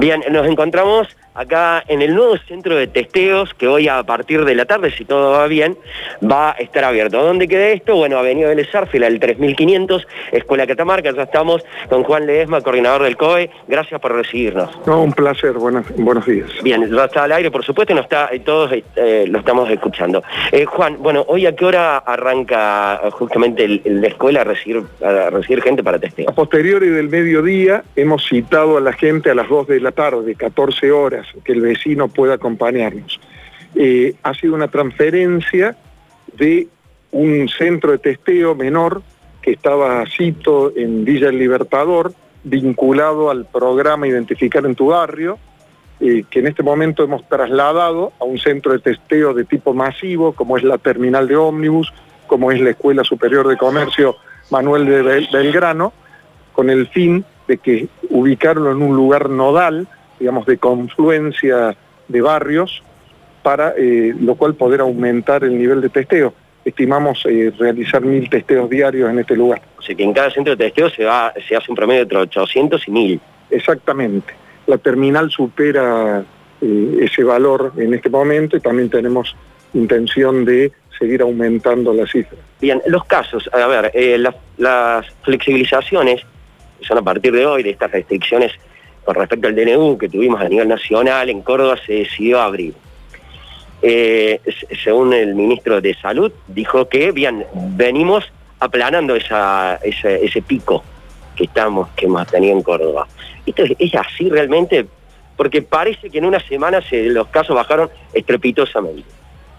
Bien, nos encontramos acá en el nuevo centro de testeos que hoy a partir de la tarde, si todo va bien, va a estar abierto. ¿Dónde queda esto? Bueno, Avenida Vélez Arfila, el 3500, Escuela Catamarca. Ya estamos con Juan Ledesma, coordinador del COE. Gracias por recibirnos. No, un placer. Buenos, buenos días. Bien, ya está al aire, por supuesto, y nos está, todos eh, lo estamos escuchando. Eh, Juan, bueno, hoy a qué hora arranca justamente la escuela a recibir, a recibir gente para testeo? A posteriori del mediodía hemos citado a la gente a las 2 de la tarde, 14 horas que el vecino pueda acompañarnos. Eh, ha sido una transferencia de un centro de testeo menor que estaba cito en Villa El Libertador, vinculado al programa Identificar en tu barrio, eh, que en este momento hemos trasladado a un centro de testeo de tipo masivo, como es la terminal de ómnibus, como es la Escuela Superior de Comercio Manuel de Belgrano, con el fin de que ubicarlo en un lugar nodal digamos, de confluencia de barrios, para eh, lo cual poder aumentar el nivel de testeo. Estimamos eh, realizar mil testeos diarios en este lugar. O sea que en cada centro de testeo se, va, se hace un promedio entre 800 y 1000. Exactamente. La terminal supera eh, ese valor en este momento y también tenemos intención de seguir aumentando la cifra. Bien, los casos, a ver, las flexibilizaciones son a partir de hoy de estas restricciones respecto al DNU que tuvimos a nivel nacional, en Córdoba se decidió abrir. Eh, según el ministro de Salud, dijo que bien, venimos aplanando ese, pico que estamos, que hemos tenido en Córdoba. Esto es, así realmente, porque parece que en una semana se, los casos bajaron estrepitosamente.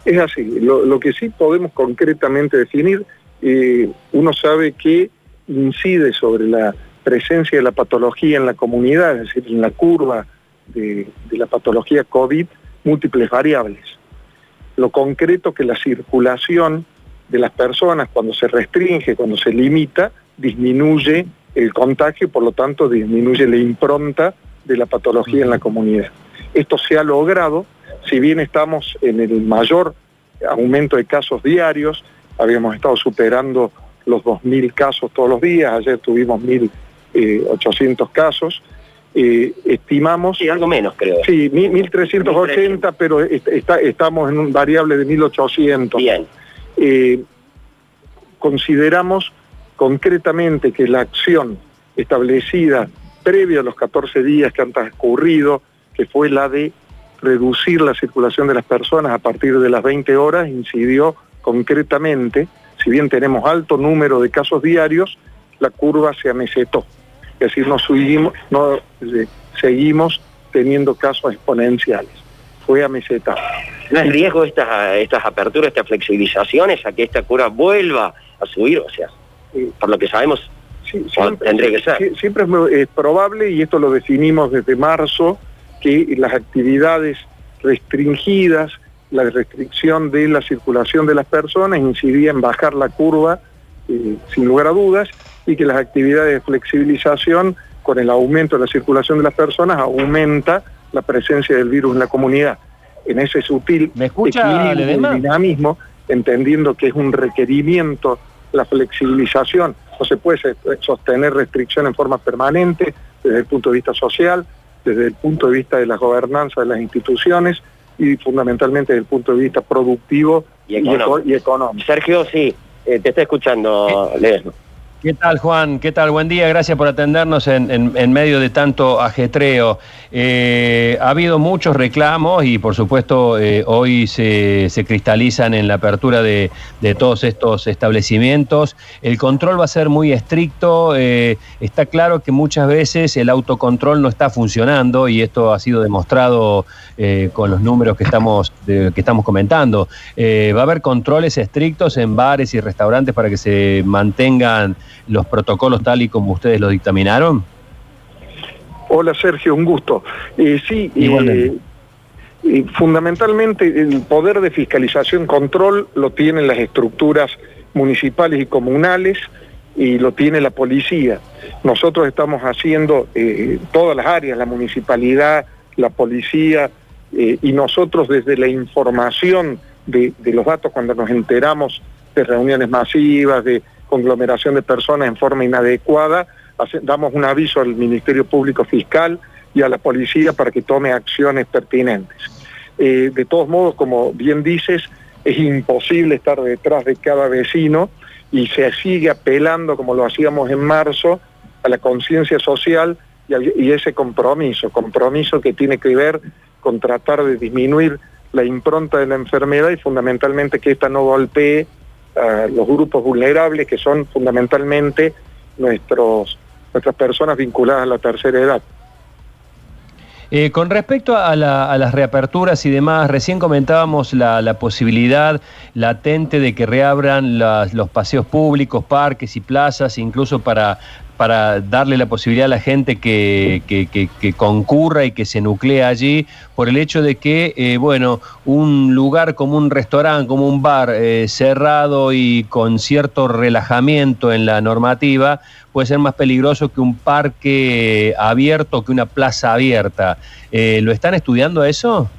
Es así, lo, que sí podemos concretamente definir, eh, uno sabe que incide sobre la presencia de la patología en la comunidad, es decir, en la curva de, la patología COVID, múltiples variables. Lo concreto que la circulación de las personas cuando se restringe, cuando se limita, disminuye el contagio y por lo tanto disminuye la impronta de la patología en la comunidad. Esto se ha logrado, si bien estamos en el mayor aumento de casos diarios, habíamos estado superando los 2.000 casos todos los días, ayer tuvimos 1.000 800 eh, casos. Eh, estimamos... Sí, algo menos creo. Sí, 1.380, pero estamos en un variable de 1.800. Bien. Eh, consideramos concretamente que la acción establecida previa a los 14 días que han transcurrido, que fue la de reducir la circulación de las personas a partir de las 20 horas, incidió concretamente, si bien tenemos alto número de casos diarios, la curva se amesetó. Es decir, no, subimos, no eh, seguimos teniendo casos exponenciales. Fue a meseta. ¿No es riesgo estas, estas aperturas, estas flexibilizaciones, a que esta curva vuelva a subir? O sea, por lo que sabemos, siempre, tendría que ser. Siempre es, probable, y esto lo definimos desde marzo, que las actividades restringidas, la restricción de la circulación de las personas incidía en bajar la curva, eh, sin lugar a dudas, y que las actividades de flexibilización, con el aumento de la circulación de las personas, aumenta la presencia del virus en la comunidad. En ese sutil ¿Me escucha, dinamismo, entendiendo que es un requerimiento la flexibilización, no se puede sostener restricción en forma permanente desde el punto de vista social, desde el punto de vista de la gobernanza de las instituciones y fundamentalmente desde el punto de vista productivo y económico. Sergio, sí, eh, te está escuchando, Ledesma. ¿Qué tal, Juan? ¿Qué tal? Buen día, gracias por atendernos en, medio de tanto ajetreo. Eh, ha habido muchos reclamos y, por supuesto, eh, hoy se, cristalizan en la apertura de, todos estos establecimientos. El control va a ser muy estricto. Eh, está claro que muchas veces el autocontrol no está funcionando y esto ha sido demostrado con los números que estamos, que estamos comentando. va a haber controles estrictos en bares y restaurantes para que se mantengan los protocolos tal y como ustedes lo dictaminaron? Hola Sergio, un gusto. Eh, sí, eh, eh, fundamentalmente el poder de fiscalización control lo tienen las estructuras municipales y comunales y lo tiene la policía. Nosotros estamos haciendo todas las áreas, la municipalidad, la policía, y nosotros desde la información de, de, los datos cuando nos enteramos de reuniones masivas, de conglomeración de personas en forma inadecuada, damos un aviso al Ministerio Público Fiscal y a la policía para que tome acciones pertinentes. Eh, de todos modos, como bien dices, es imposible estar detrás de cada vecino y se sigue apelando, como lo hacíamos en marzo, a la conciencia social y, y, ese compromiso, compromiso que tiene que ver con tratar de disminuir la impronta de la enfermedad y fundamentalmente que esta no golpee a los grupos vulnerables que son fundamentalmente nuestros, nuestras personas vinculadas a la tercera edad. Eh, con respecto a, las reaperturas y demás, recién comentábamos la, posibilidad latente de que reabran los paseos públicos, parques y plazas, incluso para para darle la posibilidad a la gente que, concurra y que se nuclee allí, por el hecho de que, eh, bueno, un lugar como un restaurante, como un bar eh, cerrado y con cierto relajamiento en la normativa, puede ser más peligroso que un parque abierto, que una plaza abierta. Eh, ¿Lo están estudiando eso?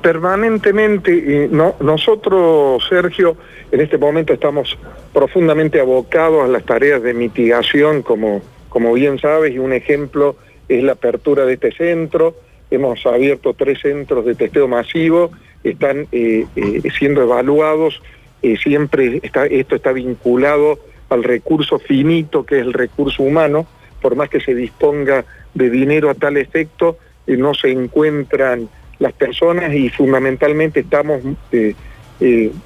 Permanentemente, no, nosotros, Sergio, en este momento estamos profundamente abocados a las tareas de mitigación, como, como bien sabes, y un ejemplo es la apertura de este centro. Hemos abierto tres centros de testeo masivo, están eh, eh, siendo evaluados, eh, siempre está, esto está vinculado al recurso finito que es el recurso humano, por más que se disponga de dinero a tal efecto, no se encuentran las personas y fundamentalmente estamos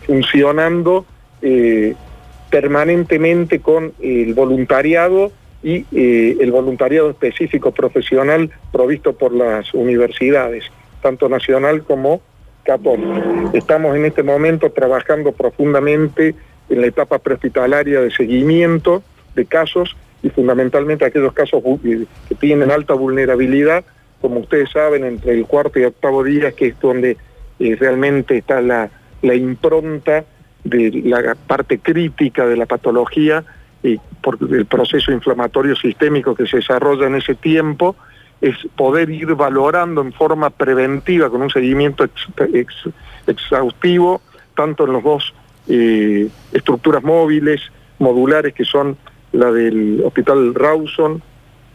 funcionando permanentemente con el voluntariado y eh, el voluntariado específico profesional provisto por las universidades, tanto nacional como católica. Estamos en este momento trabajando profundamente en la etapa prehospitalaria de seguimiento de casos y fundamentalmente aquellos casos eh, que tienen alta vulnerabilidad, como ustedes saben, entre el cuarto y octavo día, que es donde eh, realmente está la, la impronta de la parte crítica de la patología y por proceso inflamatorio sistémico que se desarrolla en ese tiempo, es poder ir valorando en forma preventiva con un seguimiento exhaustivo, tanto en los dos eh, estructuras móviles, modulares, que son la del Hospital Rawson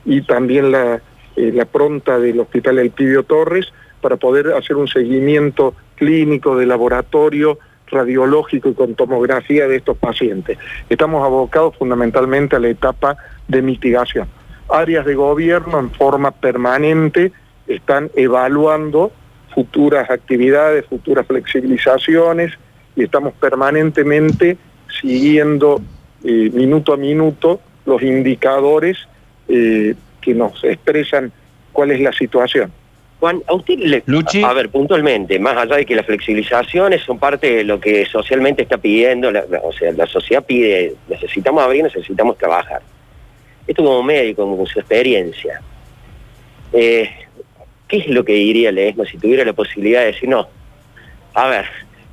y también la, eh, la pronta del Hospital Elpidio Torres, para poder hacer un seguimiento clínico de laboratorio radiológico y con tomografía de estos pacientes. Estamos abocados fundamentalmente a la etapa de mitigación. Áreas de gobierno en forma permanente están evaluando futuras actividades, futuras flexibilizaciones y estamos permanentemente siguiendo eh, minuto a minuto los indicadores eh, que nos expresan cuál es la situación. Juan, a usted le... A, ver, puntualmente, más allá de que las flexibilizaciones son parte de lo que socialmente está pidiendo, o sea, la sociedad pide, necesitamos abrir, necesitamos trabajar. Esto como médico, como su experiencia, eh, ¿qué es lo que diría Lesma si tuviera la posibilidad de decir, no, a ver,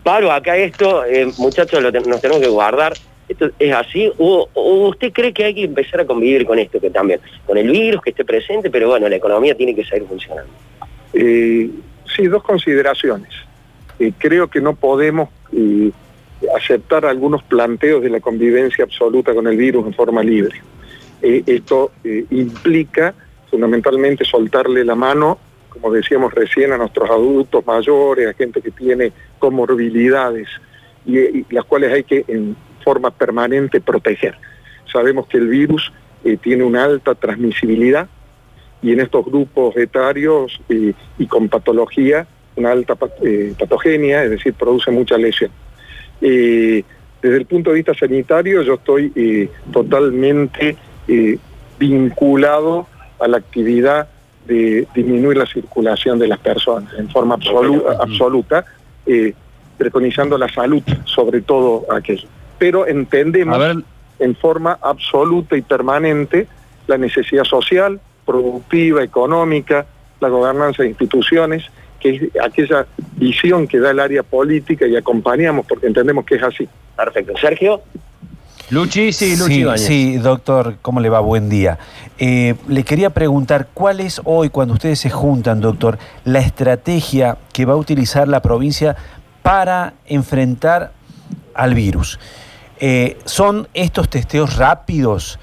paro acá esto, eh, muchachos, nos tenemos que guardar, esto es así, o, usted cree que hay que empezar a convivir con esto que también, con el virus que esté presente, pero bueno, la economía tiene que seguir funcionando. Eh, sí, dos consideraciones. Eh, creo que no podemos eh, aceptar algunos planteos de la convivencia absoluta con el virus en forma libre. esto implica fundamentalmente soltarle la mano, como decíamos recién, a nuestros adultos mayores, a gente que tiene comorbilidades y, las cuales hay que en forma permanente proteger. Sabemos que el virus tiene una alta transmisibilidad, y en estos grupos etarios y con patología, una alta eh, patogenia, es decir, produce mucha lesión. Eh, desde el punto de vista sanitario, yo estoy eh, totalmente vinculado a la actividad de disminuir la circulación de las personas en forma absoluta, absoluta preconizando la salud sobre todo aquello. Pero entendemos en forma absoluta y permanente la necesidad social, productiva, económica, la gobernanza de instituciones, que es aquella visión que da el área política y acompañamos porque entendemos que es así. Perfecto. Sergio. Luchi, sí, Luchi sí, sí, doctor, ¿cómo le va? Buen día. Eh, le quería preguntar, ¿cuál es hoy, cuando ustedes se juntan, doctor, la estrategia que va a utilizar la provincia para enfrentar al virus? Eh, ¿Son estos testeos rápidos?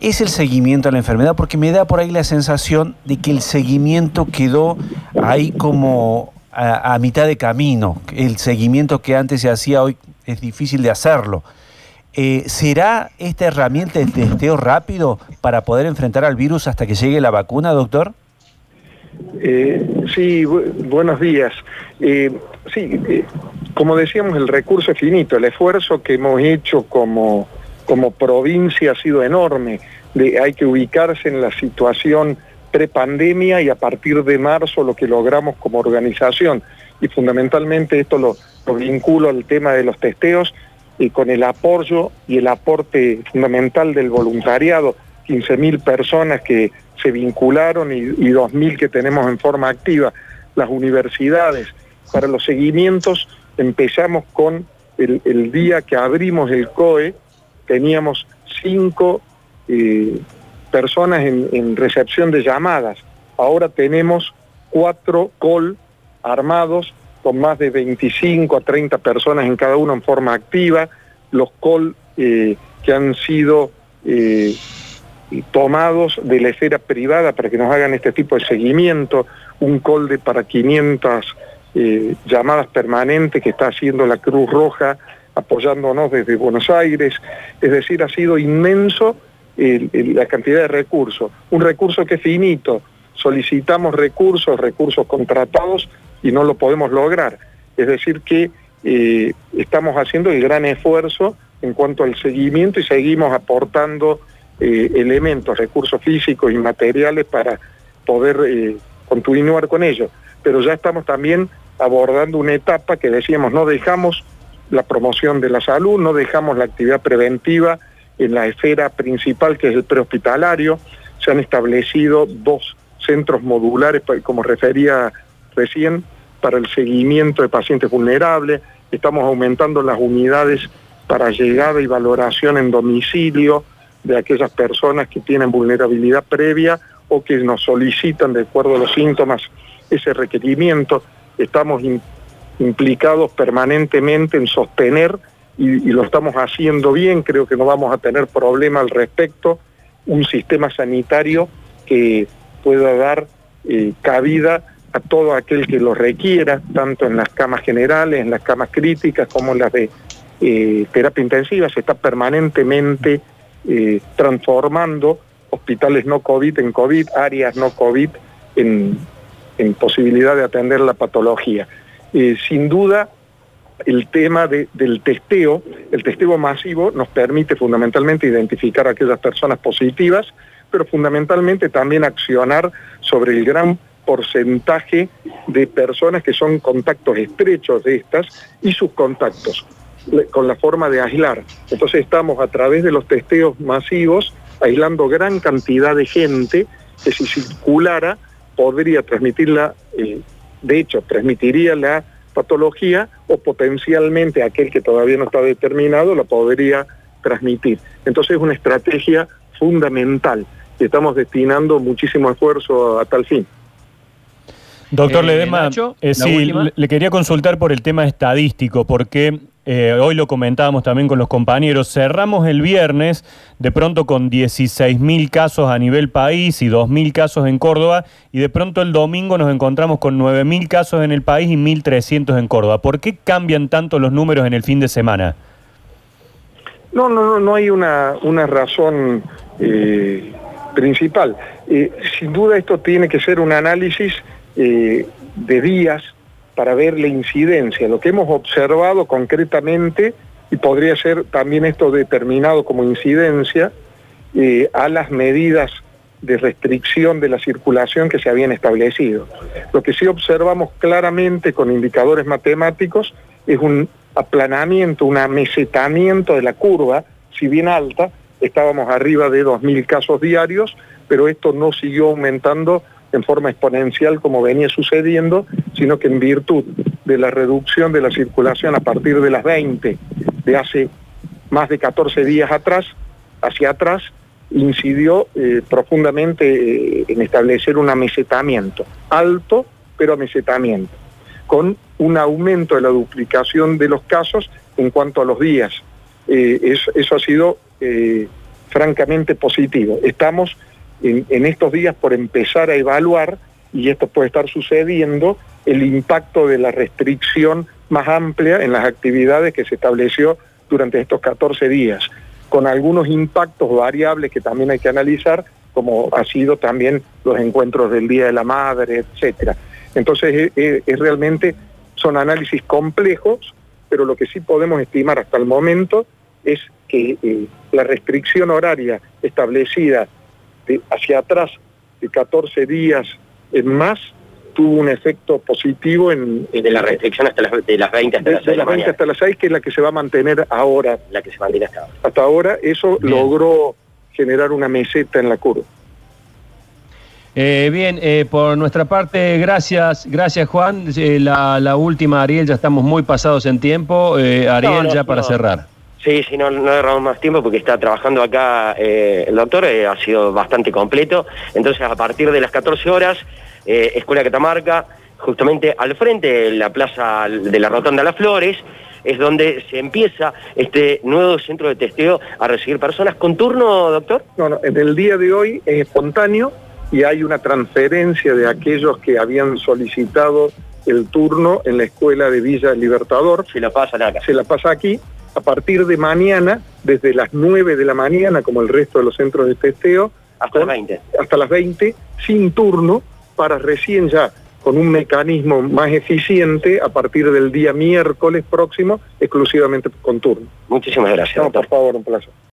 Es el seguimiento a la enfermedad, porque me da por ahí la sensación de que el seguimiento quedó ahí como a, mitad de camino. El seguimiento que antes se hacía hoy es difícil de hacerlo. Eh, ¿Será esta herramienta de testeo rápido para poder enfrentar al virus hasta que llegue la vacuna, doctor? Eh, sí, buenos días. Eh, sí, como decíamos, el recurso es finito. El esfuerzo que hemos hecho como, como provincia ha sido enorme. hay que ubicarse en la situación prepandemia y a partir de marzo lo que logramos como organización. Y fundamentalmente esto lo, vinculo al tema de los testeos y con el apoyo y el aporte fundamental del voluntariado, 15.000 personas que se vincularon y, y 2.000 que tenemos en forma activa, las universidades. Para los seguimientos empezamos con el, día que abrimos el COE, teníamos cinco eh, personas en, recepción de llamadas. Ahora tenemos cuatro call armados con más de 25 a 30 personas en cada uno en forma activa. Los call eh, que han sido eh, tomados de la esfera privada para que nos hagan este tipo de seguimiento, un call de para 500 eh, llamadas permanentes que está haciendo la Cruz Roja apoyándonos desde Buenos Aires, es decir, ha sido inmenso la cantidad de recursos. Un recurso que es finito, solicitamos recursos, recursos contratados y no lo podemos lograr. Es decir, que eh, estamos haciendo el gran esfuerzo en cuanto al seguimiento y seguimos aportando eh, elementos, recursos físicos y materiales para poder eh, continuar con ello. Pero ya estamos también abordando una etapa que decíamos, no dejamos la promoción de la salud, no dejamos la actividad preventiva, en la esfera principal, que es el prehospitalario. Se han establecido dos centros modulares, como refería recién, para el seguimiento de pacientes vulnerables. Estamos aumentando las unidades para llegada y valoración en domicilio de aquellas personas que tienen vulnerabilidad previa o que nos solicitan, de acuerdo a los síntomas, ese requerimiento. Estamos implicados permanentemente en sostener y, lo estamos haciendo bien, creo que no vamos a tener problema al respecto, un sistema sanitario que pueda dar eh, cabida a todo aquel que lo requiera, tanto en las camas generales, en las camas críticas, como en las de eh, terapia intensiva, se está permanentemente eh, transformando hospitales no COVID en COVID, áreas no COVID en, en posibilidad de atender la patología. Sin duda, el tema del testeo, el testeo masivo nos permite fundamentalmente identificar a aquellas personas positivas, pero fundamentalmente también accionar sobre el gran porcentaje de personas que son contactos estrechos de estas y sus contactos, con la forma de aislar. Entonces estamos a través de los testeos masivos aislando gran cantidad de gente que si circulara podría transmitirla, eh, de hecho, transmitiría la patología o potencialmente aquel que todavía no está determinado lo podría transmitir. Entonces es una estrategia fundamental y estamos destinando muchísimo esfuerzo a, tal fin. Doctor eh, Ledema, eh, sí, le quería consultar por el tema estadístico, porque eh, hoy lo comentábamos también con los compañeros, cerramos el viernes de pronto con 16.000 casos a nivel país y 2.000 casos en Córdoba y de pronto el domingo nos encontramos con 9.000 casos en el país y 1.300 en Córdoba. ¿Por qué cambian tanto los números en el fin de semana? No, no, no, hay una, una razón eh, principal. Eh, sin duda esto tiene que ser un análisis de días, para ver la incidencia, lo que hemos observado concretamente, y podría ser también esto determinado como incidencia, eh, a las medidas de restricción de la circulación que se habían establecido. Lo que sí observamos claramente con indicadores matemáticos es un aplanamiento, un amesetamiento de la curva, si bien alta, estábamos arriba de 2.000 casos diarios, pero esto no siguió aumentando en forma exponencial como venía sucediendo, sino que en virtud de la reducción de la circulación a partir de las 20 de hace más de 14 días atrás, hacia atrás, incidió eh, profundamente eh, en establecer un amesetamiento, alto pero amesetamiento, con un aumento de la duplicación de los casos en cuanto a los días. Eh, eso, eso, ha sido francamente positivo. Estamos en, estos días por empezar a evaluar, y esto puede estar sucediendo, el impacto de la restricción más amplia en las actividades que se estableció durante estos 14 días, con algunos impactos variables que también hay que analizar, como ha sido también los encuentros del Día de la Madre, etcétera. Entonces es, realmente, son análisis complejos, pero lo que sí podemos estimar hasta el momento es que eh, la restricción horaria establecida hacia atrás de 14 días en más tuvo un efecto positivo en... de la restricción hasta las, de las 20 hasta las 6 de las 20 hasta las 6, que es la que se va a mantener ahora. La que se mantiene hasta ahora. Hasta ahora eso logró generar una meseta en la curva. Eh, bien, eh, por nuestra parte, gracias, gracias Juan. Eh, la, última, Ariel, ya estamos muy pasados en tiempo. Ariel, ya para cerrar. Sí, sí, no, no agarramos más tiempo porque está trabajando acá el doctor, ha sido bastante completo. Entonces, a partir de las 14 horas, Escuela Catamarca, justamente al frente de la plaza de la Rotonda Las Flores, es donde se empieza este nuevo centro de testeo a recibir personas con turno, doctor. No, no, en el día de hoy es espontáneo y hay una transferencia de aquellos que habían solicitado el turno en la escuela de Villa Libertador. Se la pasa acá. Se la pasa aquí. A partir de mañana, desde las 9 de la mañana, como el resto de los centros de testeo, hasta las 20. Hasta las 20, sin turno, para recién ya con un mecanismo más eficiente a partir del día miércoles próximo, exclusivamente con turno. Muchísimas gracias. por favor, un placer.